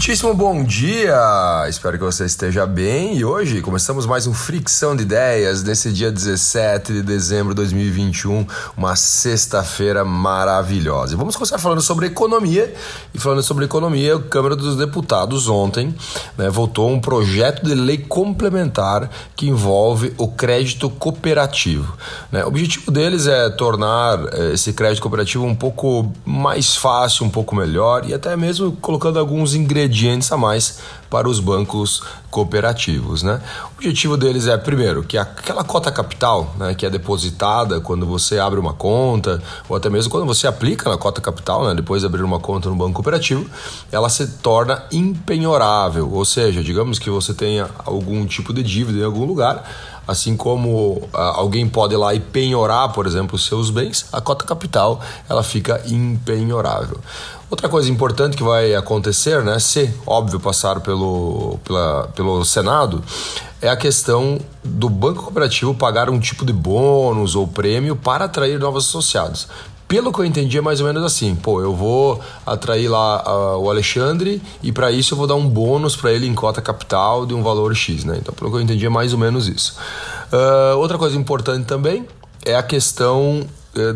Muitíssimo bom dia! Espero que você esteja bem e hoje começamos mais um Fricção de Ideias nesse dia 17 de dezembro de 2021, uma sexta-feira maravilhosa. E vamos começar falando sobre economia e falando sobre economia, a Câmara dos Deputados ontem né, votou um projeto de lei complementar que envolve o crédito cooperativo. Né? O objetivo deles é tornar eh, esse crédito cooperativo um pouco mais fácil, um pouco melhor e até mesmo colocando alguns ingredientes ingredientes a mais para os bancos cooperativos. Né? O objetivo deles é, primeiro, que aquela cota capital né, que é depositada quando você abre uma conta, ou até mesmo quando você aplica na cota capital, né, depois de abrir uma conta no banco cooperativo, ela se torna impenhorável. Ou seja, digamos que você tenha algum tipo de dívida em algum lugar, assim como ah, alguém pode ir lá e penhorar, por exemplo, os seus bens, a cota capital ela fica impenhorável. Outra coisa importante que vai acontecer, né, se óbvio passar pelo, pela, pelo Senado, é a questão do banco cooperativo pagar um tipo de bônus ou prêmio para atrair novos associados. Pelo que eu entendi, é mais ou menos assim: pô, eu vou atrair lá uh, o Alexandre e para isso eu vou dar um bônus para ele em cota capital de um valor X, né? Então, pelo que eu entendi, é mais ou menos isso. Uh, outra coisa importante também é a questão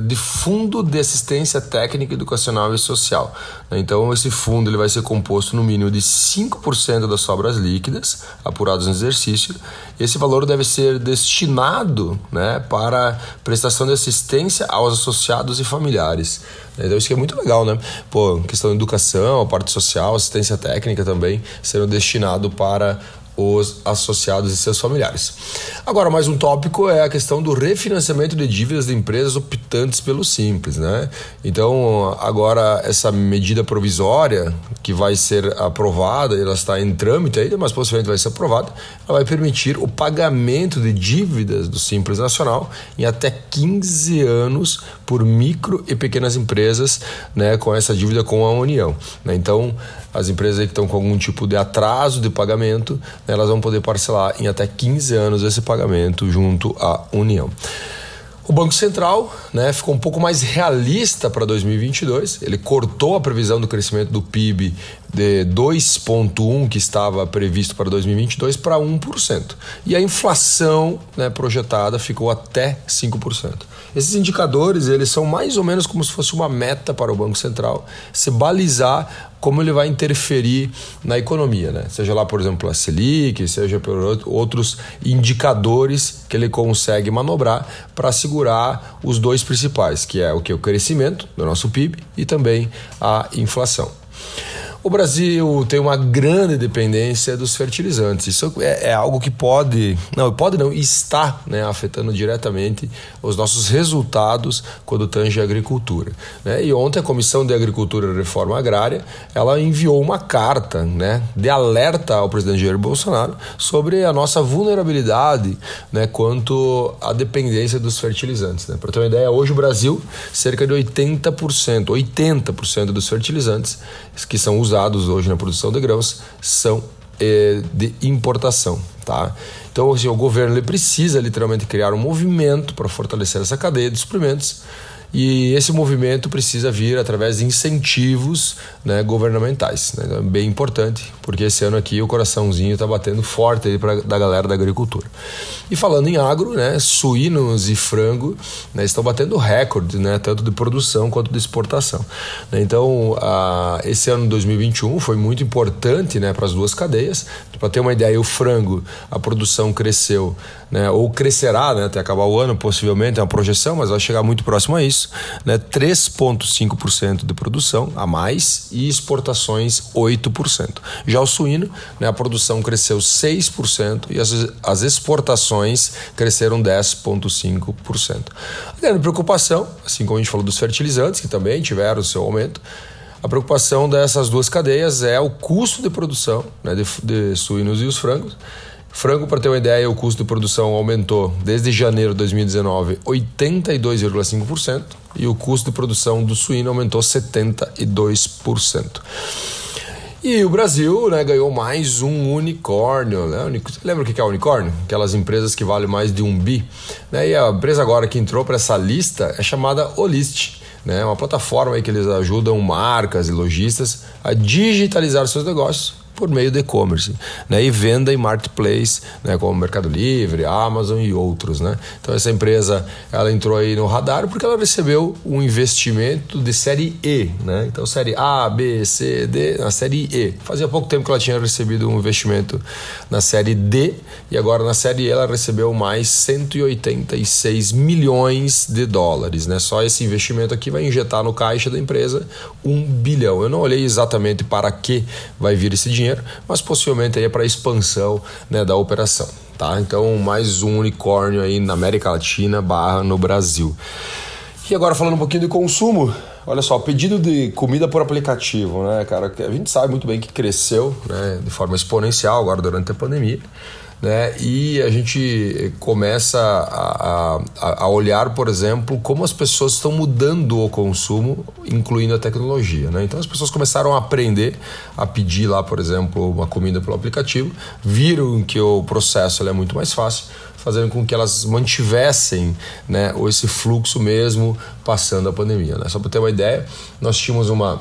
de fundo de assistência técnica educacional e social. Né? Então, esse fundo ele vai ser composto no mínimo de 5% das sobras líquidas apuradas no exercício. Esse valor deve ser destinado né, para prestação de assistência aos associados e familiares. Então, isso que é muito legal, né? Pô, questão de educação, a parte social, assistência técnica também sendo destinado para os associados e seus familiares. Agora, mais um tópico é a questão do refinanciamento de dívidas de empresas optantes pelo Simples, né? Então, agora essa medida provisória que vai ser aprovada, ela está em trâmite ainda, mas possivelmente vai ser aprovada, ela vai permitir o pagamento de dívidas do Simples Nacional em até 15 anos por micro e pequenas empresas, né, com essa dívida com a União. Né? Então, as empresas que estão com algum tipo de atraso de pagamento, né, elas vão poder parcelar em até 15 anos esse pagamento junto à União. O Banco Central né, ficou um pouco mais realista para 2022. Ele cortou a previsão do crescimento do PIB de 2,1% que estava previsto para 2022 para 1%. E a inflação né, projetada ficou até 5%. Esses indicadores eles são mais ou menos como se fosse uma meta para o Banco Central se balizar como ele vai interferir na economia, né? Seja lá, por exemplo, a Selic, seja por outros indicadores que ele consegue manobrar para segurar os dois principais, que é o que o crescimento do nosso PIB e também a inflação. O Brasil tem uma grande dependência dos fertilizantes. Isso é, é algo que pode, não, pode não, está né, afetando diretamente os nossos resultados quando tange a agricultura. Né? E ontem a Comissão de Agricultura e Reforma Agrária ela enviou uma carta né, de alerta ao presidente Jair Bolsonaro sobre a nossa vulnerabilidade né, quanto à dependência dos fertilizantes. Né? Para ter uma ideia, hoje o Brasil, cerca de 80%, 80% dos fertilizantes que são usados usados hoje na produção de grãos são é, de importação, tá? Então, assim, o governo ele precisa literalmente criar um movimento para fortalecer essa cadeia de suprimentos e esse movimento precisa vir através de incentivos né, governamentais. Né? Então é bem importante, porque esse ano aqui o coraçãozinho está batendo forte pra, da galera da agricultura. E falando em agro, né, suínos e frango né, estão batendo recorde, né, tanto de produção quanto de exportação. Né? Então, a, esse ano de 2021 foi muito importante né, para as duas cadeias. Para ter uma ideia, o frango, a produção cresceu, né, ou crescerá né, até acabar o ano, possivelmente, é uma projeção, mas vai chegar muito próximo a isso né, 3,5% de produção a mais e exportações 8%. Já o suíno, né, a produção cresceu 6% e as, as exportações cresceram 10,5%. A grande preocupação, assim como a gente falou dos fertilizantes, que também tiveram seu aumento, a preocupação dessas duas cadeias é o custo de produção né, de, de suínos e os frangos Frango, para ter uma ideia, o custo de produção aumentou desde janeiro de 2019 82,5% e o custo de produção do suíno aumentou 72%. E o Brasil né, ganhou mais um unicórnio. Né? Lembra o que é unicórnio? Aquelas empresas que valem mais de um bi. Né? E a empresa agora que entrou para essa lista é chamada Olist. né? Uma plataforma aí que eles ajudam marcas e lojistas a digitalizar seus negócios por meio do e-commerce, né? E venda em marketplace, né? Como Mercado Livre, Amazon e outros, né? Então essa empresa, ela entrou aí no radar porque ela recebeu um investimento de série E, né? Então série A, B, C, D, na série E. Fazia pouco tempo que ela tinha recebido um investimento na série D e agora na série E ela recebeu mais 186 milhões de dólares, né? Só esse investimento aqui vai injetar no caixa da empresa um bilhão. Eu não olhei exatamente para que vai vir esse dinheiro dinheiro, mas possivelmente aí é para expansão né, da operação. Tá? Então, mais um unicórnio aí na América Latina barra no Brasil. E agora falando um pouquinho de consumo, olha só, pedido de comida por aplicativo, né, cara? A gente sabe muito bem que cresceu né, de forma exponencial agora durante a pandemia né? E a gente começa a, a, a, olhar, por exemplo, como as pessoas estão mudando o consumo, incluindo a tecnologia, né? Então as pessoas começaram a aprender a pedir lá, por exemplo, uma comida pelo aplicativo, viram que o processo é muito mais fácil, fazendo com que elas mantivessem né, esse fluxo mesmo passando a pandemia. Né? Só para ter uma ideia, nós tínhamos uma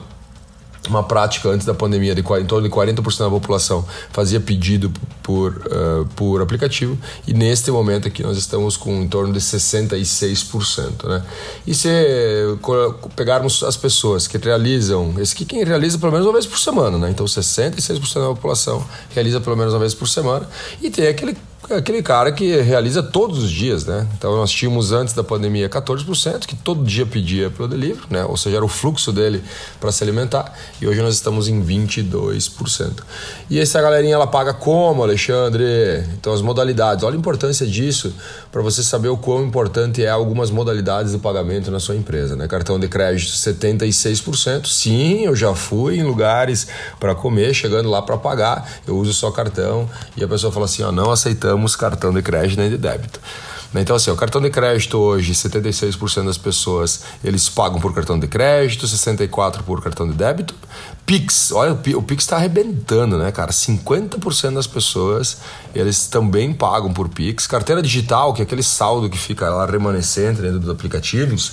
uma prática antes da pandemia de em torno de 40% da população fazia pedido por, uh, por aplicativo e neste momento aqui nós estamos com em torno de 66%. Né? E se pegarmos as pessoas que realizam, esse aqui quem realiza pelo menos uma vez por semana, né? então 66% da população realiza pelo menos uma vez por semana e tem aquele aquele cara que realiza todos os dias, né? Então nós tínhamos antes da pandemia 14% que todo dia pedia pelo delivery, né? Ou seja, era o fluxo dele para se alimentar, e hoje nós estamos em 22%. E essa galerinha ela paga como, Alexandre? Então as modalidades, olha a importância disso para você saber o quão importante é algumas modalidades de pagamento na sua empresa, né? Cartão de crédito 76%. Sim, eu já fui em lugares para comer, chegando lá para pagar, eu uso só cartão e a pessoa fala assim: "Ó, não aceitamos aceitamos cartão de crédito nem de débito. Então, assim, o cartão de crédito hoje, 76% das pessoas eles pagam por cartão de crédito, 64% por cartão de débito. Pix, olha, o Pix está arrebentando, né, cara? 50% das pessoas eles também pagam por Pix. Carteira digital, que é aquele saldo que fica lá remanescente dentro dos aplicativos,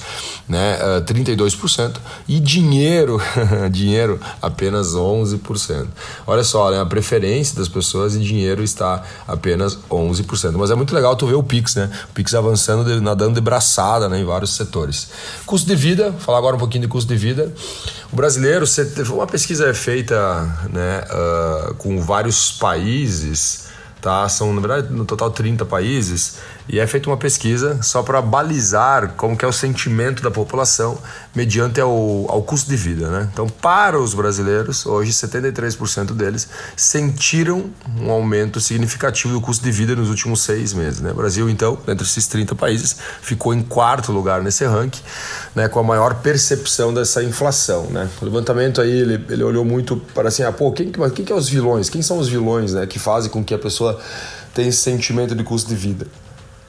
né, 32%. Eh, e dinheiro, dinheiro apenas 11%. Olha só, né, a preferência das pessoas em dinheiro está apenas 11%. Mas é muito legal tu ver o Pix, né? O Pix avançando, nadando de braçada né, em vários setores. Custo de vida, falar agora um pouquinho de custo de vida. O brasileiro, uma pesquisa é feita né, uh, com vários países, tá? São, na verdade, no total 30 países, e é feita uma pesquisa só para balizar como que é o sentimento da população mediante ao, ao custo de vida. Né? Então, para os brasileiros, hoje 73% deles sentiram um aumento significativo do custo de vida nos últimos seis meses. Né? O Brasil, então, entre esses 30 países, ficou em quarto lugar nesse ranking, né, com a maior percepção dessa inflação. Né? O levantamento aí, ele, ele olhou muito para assim, ah, pô, quem, quem que é os vilões? Quem são os vilões né, que fazem com que a pessoa tenha esse sentimento de custo de vida?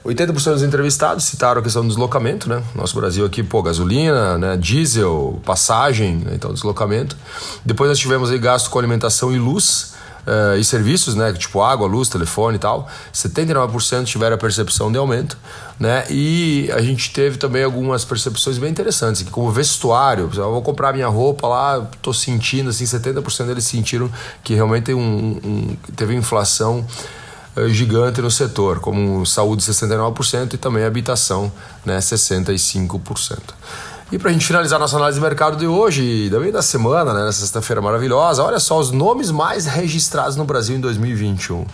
80% dos entrevistados citaram a questão do deslocamento, né? Nosso Brasil aqui, pô, gasolina, né? diesel, passagem, né? então deslocamento. Depois nós tivemos aí gasto com alimentação e luz uh, e serviços, né? Tipo água, luz, telefone e tal. 79% tiveram a percepção de aumento, né? E a gente teve também algumas percepções bem interessantes, como vestuário. Eu vou comprar minha roupa lá, tô sentindo, assim, 70% deles sentiram que realmente um, um, teve inflação gigante no setor, como saúde 69% e também habitação né, 65%. E para a gente finalizar nossa análise de mercado de hoje, também da semana, né, nessa sexta-feira maravilhosa, olha só os nomes mais registrados no Brasil em 2021.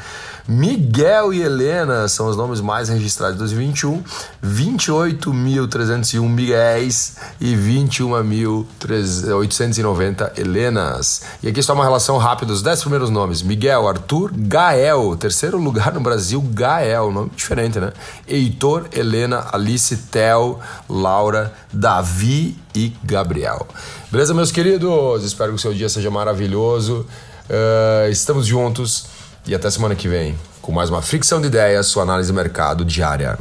Miguel e Helena são os nomes mais registrados de 2021. 28.301 Miguéis e 21.890 Helenas. E aqui está uma relação rápida dos 10 primeiros nomes: Miguel, Arthur, Gael. Terceiro lugar no Brasil, Gael. Nome diferente, né? Heitor, Helena, Alice, Tel, Laura, Davi e Gabriel. Beleza, meus queridos? Espero que o seu dia seja maravilhoso. Uh, estamos juntos e até semana que vem com mais uma fricção de ideias, sua análise de mercado diária.